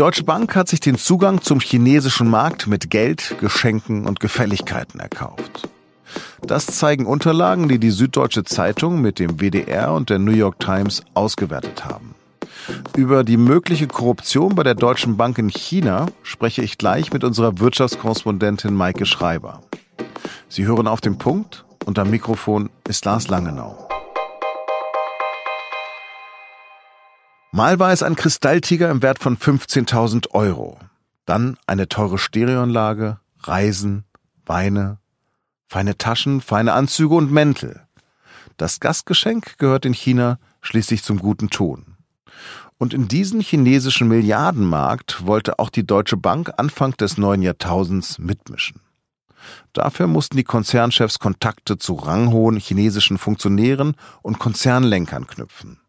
Deutsche Bank hat sich den Zugang zum chinesischen Markt mit Geld, Geschenken und Gefälligkeiten erkauft. Das zeigen Unterlagen, die die Süddeutsche Zeitung mit dem WDR und der New York Times ausgewertet haben. Über die mögliche Korruption bei der Deutschen Bank in China spreche ich gleich mit unserer Wirtschaftskorrespondentin Maike Schreiber. Sie hören auf den Punkt und am Mikrofon ist Lars Langenau. Mal war es ein Kristalltiger im Wert von 15.000 Euro. Dann eine teure Stereoanlage, Reisen, Weine, feine Taschen, feine Anzüge und Mäntel. Das Gastgeschenk gehört in China schließlich zum guten Ton. Und in diesen chinesischen Milliardenmarkt wollte auch die Deutsche Bank Anfang des neuen Jahrtausends mitmischen. Dafür mussten die Konzernchefs Kontakte zu ranghohen chinesischen Funktionären und Konzernlenkern knüpfen.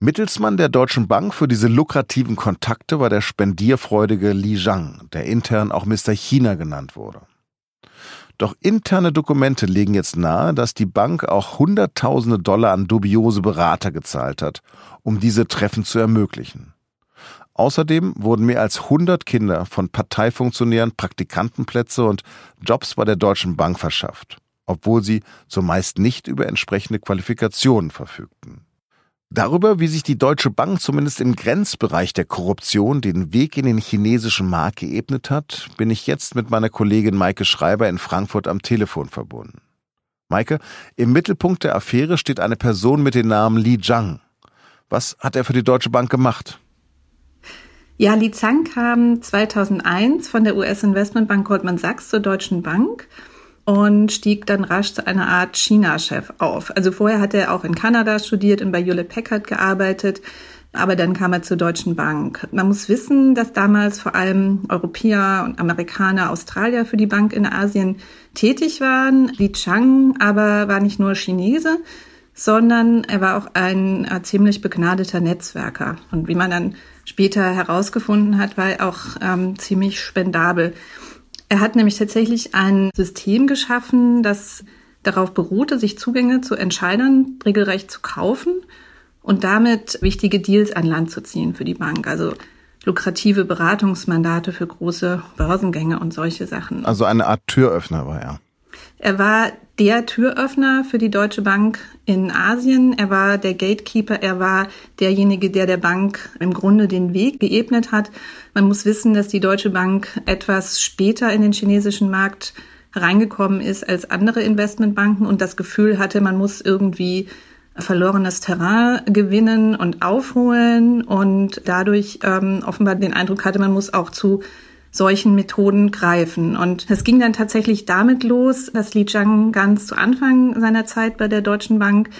Mittelsmann der Deutschen Bank für diese lukrativen Kontakte war der spendierfreudige Li Zhang, der intern auch Mr. China genannt wurde. Doch interne Dokumente legen jetzt nahe, dass die Bank auch Hunderttausende Dollar an dubiose Berater gezahlt hat, um diese Treffen zu ermöglichen. Außerdem wurden mehr als 100 Kinder von Parteifunktionären Praktikantenplätze und Jobs bei der Deutschen Bank verschafft, obwohl sie zumeist nicht über entsprechende Qualifikationen verfügten. Darüber, wie sich die Deutsche Bank zumindest im Grenzbereich der Korruption den Weg in den chinesischen Markt geebnet hat, bin ich jetzt mit meiner Kollegin Maike Schreiber in Frankfurt am Telefon verbunden. Maike, im Mittelpunkt der Affäre steht eine Person mit dem Namen Li Zhang. Was hat er für die Deutsche Bank gemacht? Ja, Li Zhang kam 2001 von der US-Investmentbank Goldman Sachs zur Deutschen Bank und stieg dann rasch zu einer Art China-Chef auf. Also vorher hat er auch in Kanada studiert und bei Hewlett Packard gearbeitet, aber dann kam er zur Deutschen Bank. Man muss wissen, dass damals vor allem Europäer und Amerikaner, Australier für die Bank in Asien tätig waren. Li Chang aber war nicht nur Chinese, sondern er war auch ein äh, ziemlich begnadeter Netzwerker. Und wie man dann später herausgefunden hat, war er auch ähm, ziemlich spendabel. Er hat nämlich tatsächlich ein System geschaffen, das darauf beruhte, sich Zugänge zu Entscheidern regelrecht zu kaufen und damit wichtige Deals an Land zu ziehen für die Bank. Also lukrative Beratungsmandate für große Börsengänge und solche Sachen. Also eine Art Türöffner war er. Er war der Türöffner für die Deutsche Bank in Asien. Er war der Gatekeeper. Er war derjenige, der der Bank im Grunde den Weg geebnet hat. Man muss wissen, dass die Deutsche Bank etwas später in den chinesischen Markt reingekommen ist als andere Investmentbanken und das Gefühl hatte, man muss irgendwie verlorenes Terrain gewinnen und aufholen und dadurch ähm, offenbar den Eindruck hatte, man muss auch zu solchen Methoden greifen. Und es ging dann tatsächlich damit los, dass Li Zhang ganz zu Anfang seiner Zeit bei der Deutschen Bank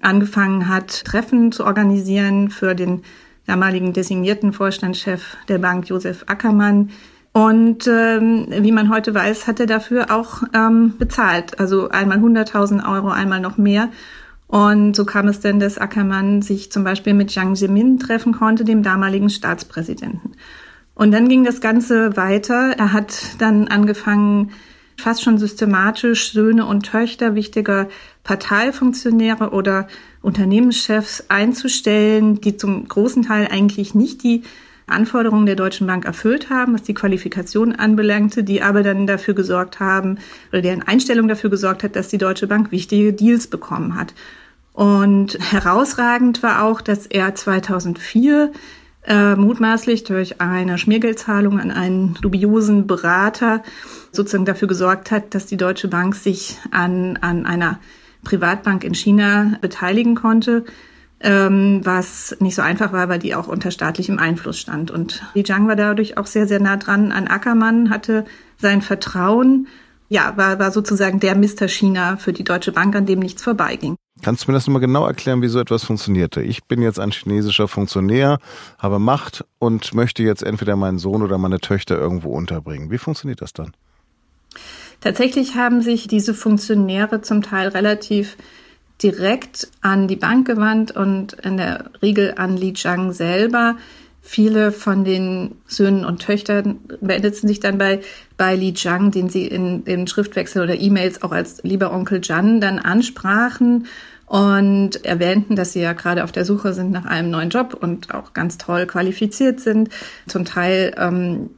angefangen hat, Treffen zu organisieren für den damaligen designierten Vorstandschef der Bank, Josef Ackermann. Und ähm, wie man heute weiß, hat er dafür auch ähm, bezahlt. Also einmal 100.000 Euro, einmal noch mehr. Und so kam es denn, dass Ackermann sich zum Beispiel mit Jiang Zemin treffen konnte, dem damaligen Staatspräsidenten. Und dann ging das Ganze weiter. Er hat dann angefangen, fast schon systematisch Söhne und Töchter wichtiger Parteifunktionäre oder Unternehmenschefs einzustellen, die zum großen Teil eigentlich nicht die Anforderungen der Deutschen Bank erfüllt haben, was die Qualifikation anbelangte, die aber dann dafür gesorgt haben oder deren Einstellung dafür gesorgt hat, dass die Deutsche Bank wichtige Deals bekommen hat. Und herausragend war auch, dass er 2004 äh, mutmaßlich durch eine Schmiergeldzahlung an einen dubiosen Berater sozusagen dafür gesorgt hat, dass die Deutsche Bank sich an, an einer Privatbank in China beteiligen konnte, ähm, was nicht so einfach war, weil die auch unter staatlichem Einfluss stand. Und Li Jiang war dadurch auch sehr, sehr nah dran an Ackermann, hatte sein Vertrauen, ja, war, war sozusagen der Mr. China für die Deutsche Bank, an dem nichts vorbeiging. Kannst du mir das nochmal genau erklären, wie so etwas funktionierte? Ich bin jetzt ein chinesischer Funktionär, habe Macht und möchte jetzt entweder meinen Sohn oder meine Töchter irgendwo unterbringen. Wie funktioniert das dann? Tatsächlich haben sich diese Funktionäre zum Teil relativ direkt an die Bank gewandt und in der Regel an Li Zhang selber. Viele von den Söhnen und Töchtern meldeten sich dann bei, bei Li Zhang, den sie in, in Schriftwechsel oder E-Mails auch als lieber Onkel Jan dann ansprachen und erwähnten, dass sie ja gerade auf der Suche sind nach einem neuen Job und auch ganz toll qualifiziert sind. Zum Teil ähm,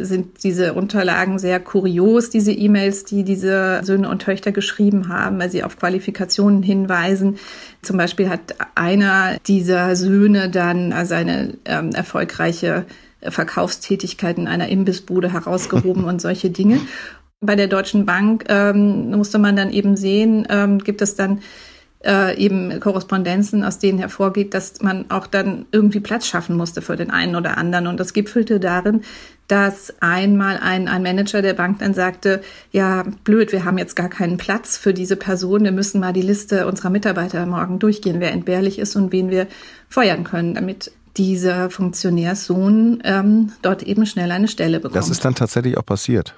sind diese Unterlagen sehr kurios, diese E-Mails, die diese Söhne und Töchter geschrieben haben, weil sie auf Qualifikationen hinweisen. Zum Beispiel hat einer dieser Söhne dann seine ähm, erfolgreiche Verkaufstätigkeit in einer Imbissbude herausgehoben und solche Dinge. Bei der Deutschen Bank ähm, musste man dann eben sehen, ähm, gibt es dann äh, eben Korrespondenzen, aus denen hervorgeht, dass man auch dann irgendwie Platz schaffen musste für den einen oder anderen. Und das gipfelte darin, dass einmal ein, ein Manager der Bank dann sagte, ja, blöd, wir haben jetzt gar keinen Platz für diese Person, wir müssen mal die Liste unserer Mitarbeiter morgen durchgehen, wer entbehrlich ist und wen wir feuern können, damit dieser Funktionärssohn ähm, dort eben schnell eine Stelle bekommt. Das ist dann tatsächlich auch passiert.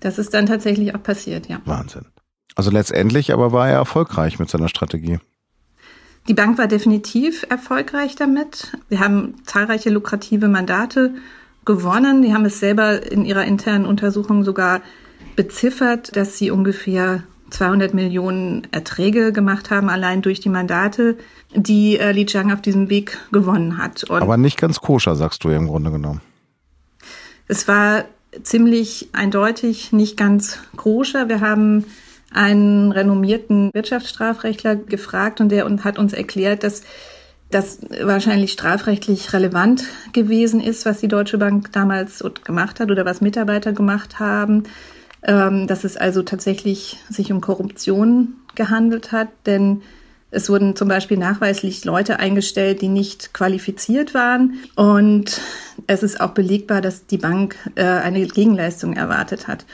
Das ist dann tatsächlich auch passiert, ja. Wahnsinn. Also letztendlich aber war er erfolgreich mit seiner Strategie. Die Bank war definitiv erfolgreich damit. Wir haben zahlreiche lukrative Mandate gewonnen. Die haben es selber in ihrer internen Untersuchung sogar beziffert, dass sie ungefähr 200 Millionen Erträge gemacht haben, allein durch die Mandate, die äh, Li Jiang auf diesem Weg gewonnen hat. Und Aber nicht ganz koscher, sagst du ja im Grunde genommen. Es war ziemlich eindeutig nicht ganz koscher. Wir haben einen renommierten Wirtschaftsstrafrechtler gefragt und der hat uns erklärt, dass das wahrscheinlich strafrechtlich relevant gewesen ist, was die Deutsche Bank damals gemacht hat oder was Mitarbeiter gemacht haben, ähm, dass es also tatsächlich sich um Korruption gehandelt hat, denn es wurden zum Beispiel nachweislich Leute eingestellt, die nicht qualifiziert waren. Und es ist auch belegbar, dass die Bank äh, eine Gegenleistung erwartet hat.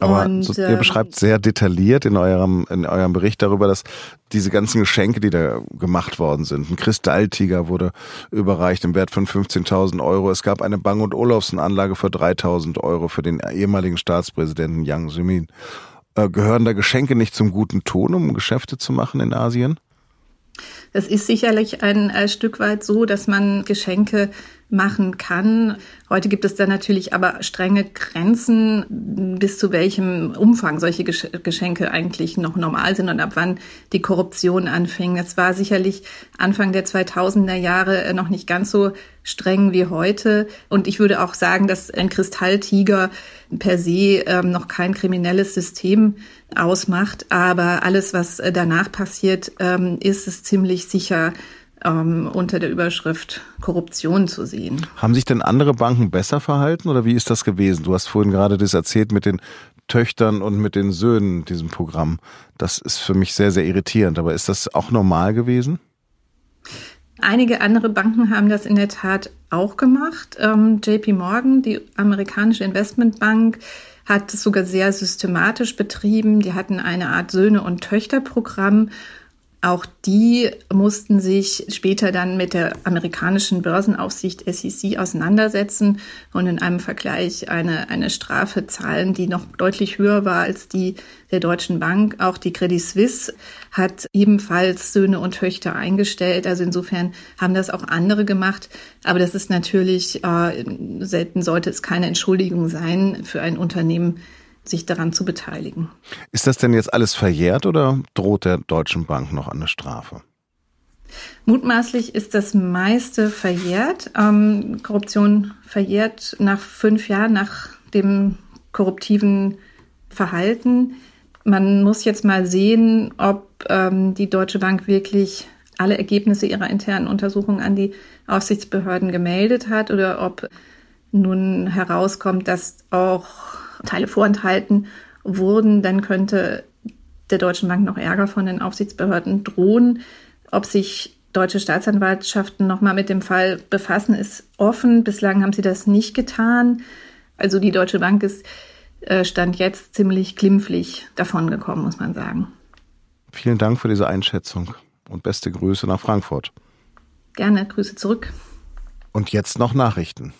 Aber und, so, ihr ähm, beschreibt sehr detailliert in eurem, in eurem Bericht darüber, dass diese ganzen Geschenke, die da gemacht worden sind, ein Kristalltiger wurde überreicht im Wert von 15.000 Euro. Es gab eine Bang- und Olufsen-Anlage für 3.000 Euro für den ehemaligen Staatspräsidenten Yang Zemin. Äh, gehören da Geschenke nicht zum guten Ton, um Geschäfte zu machen in Asien? Es ist sicherlich ein, ein Stück weit so, dass man Geschenke machen kann. Heute gibt es da natürlich aber strenge Grenzen, bis zu welchem Umfang solche Geschenke eigentlich noch normal sind und ab wann die Korruption anfing. Es war sicherlich Anfang der 2000er Jahre noch nicht ganz so streng wie heute. Und ich würde auch sagen, dass ein Kristalltiger per se ähm, noch kein kriminelles System ausmacht. Aber alles, was danach passiert, ähm, ist es ziemlich sicher ähm, unter der Überschrift Korruption zu sehen. Haben sich denn andere Banken besser verhalten oder wie ist das gewesen? Du hast vorhin gerade das erzählt mit den Töchtern und mit den Söhnen diesem Programm. Das ist für mich sehr, sehr irritierend. Aber ist das auch normal gewesen? Einige andere Banken haben das in der Tat auch gemacht. Ähm, JP Morgan, die amerikanische Investmentbank, hat es sogar sehr systematisch betrieben. Die hatten eine Art Söhne- und Töchterprogramm auch die mussten sich später dann mit der amerikanischen Börsenaufsicht SEC auseinandersetzen und in einem Vergleich eine, eine Strafe zahlen, die noch deutlich höher war als die der Deutschen Bank. Auch die Credit Suisse hat ebenfalls Söhne und Töchter eingestellt. Also insofern haben das auch andere gemacht. Aber das ist natürlich, äh, selten sollte es keine Entschuldigung sein für ein Unternehmen, sich daran zu beteiligen. Ist das denn jetzt alles verjährt oder droht der Deutschen Bank noch eine Strafe? Mutmaßlich ist das meiste verjährt. Ähm, Korruption verjährt nach fünf Jahren nach dem korruptiven Verhalten. Man muss jetzt mal sehen, ob ähm, die Deutsche Bank wirklich alle Ergebnisse ihrer internen Untersuchung an die Aufsichtsbehörden gemeldet hat oder ob nun herauskommt, dass auch Teile vorenthalten wurden, dann könnte der Deutschen Bank noch Ärger von den Aufsichtsbehörden drohen. Ob sich deutsche Staatsanwaltschaften nochmal mit dem Fall befassen, ist offen. Bislang haben sie das nicht getan. Also die Deutsche Bank ist äh, Stand jetzt ziemlich glimpflich davongekommen, muss man sagen. Vielen Dank für diese Einschätzung und beste Grüße nach Frankfurt. Gerne, Grüße zurück. Und jetzt noch Nachrichten.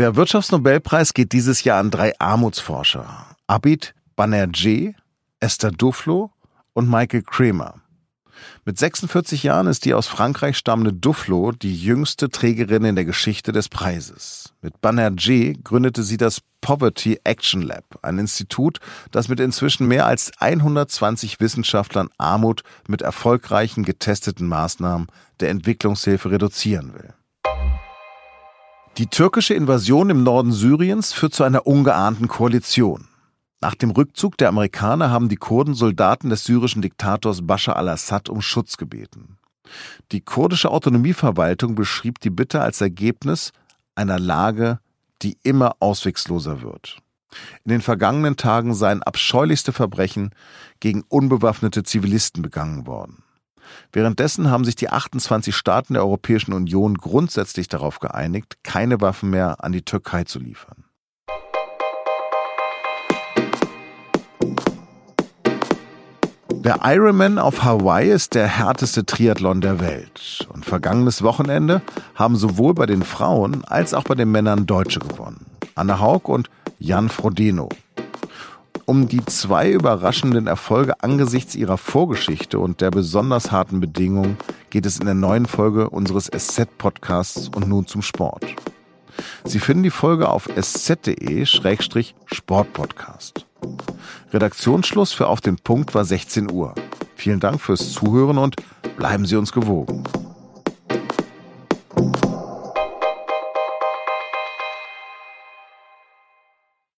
Der Wirtschaftsnobelpreis geht dieses Jahr an drei Armutsforscher. Abid Banerjee, Esther Duflo und Michael Kramer. Mit 46 Jahren ist die aus Frankreich stammende Duflo die jüngste Trägerin in der Geschichte des Preises. Mit Banerjee gründete sie das Poverty Action Lab, ein Institut, das mit inzwischen mehr als 120 Wissenschaftlern Armut mit erfolgreichen getesteten Maßnahmen der Entwicklungshilfe reduzieren will. Die türkische Invasion im Norden Syriens führt zu einer ungeahnten Koalition. Nach dem Rückzug der Amerikaner haben die Kurden Soldaten des syrischen Diktators Bashar al-Assad um Schutz gebeten. Die kurdische Autonomieverwaltung beschrieb die Bitte als Ergebnis einer Lage, die immer auswegsloser wird. In den vergangenen Tagen seien abscheulichste Verbrechen gegen unbewaffnete Zivilisten begangen worden. Währenddessen haben sich die 28 Staaten der Europäischen Union grundsätzlich darauf geeinigt, keine Waffen mehr an die Türkei zu liefern. Der Ironman auf Hawaii ist der härteste Triathlon der Welt. Und vergangenes Wochenende haben sowohl bei den Frauen als auch bei den Männern Deutsche gewonnen. Anna Haug und Jan Frodeno. Um die zwei überraschenden Erfolge angesichts ihrer Vorgeschichte und der besonders harten Bedingungen geht es in der neuen Folge unseres SZ-Podcasts und nun zum Sport. Sie finden die Folge auf sz.de-sportpodcast. Redaktionsschluss für Auf den Punkt war 16 Uhr. Vielen Dank fürs Zuhören und bleiben Sie uns gewogen.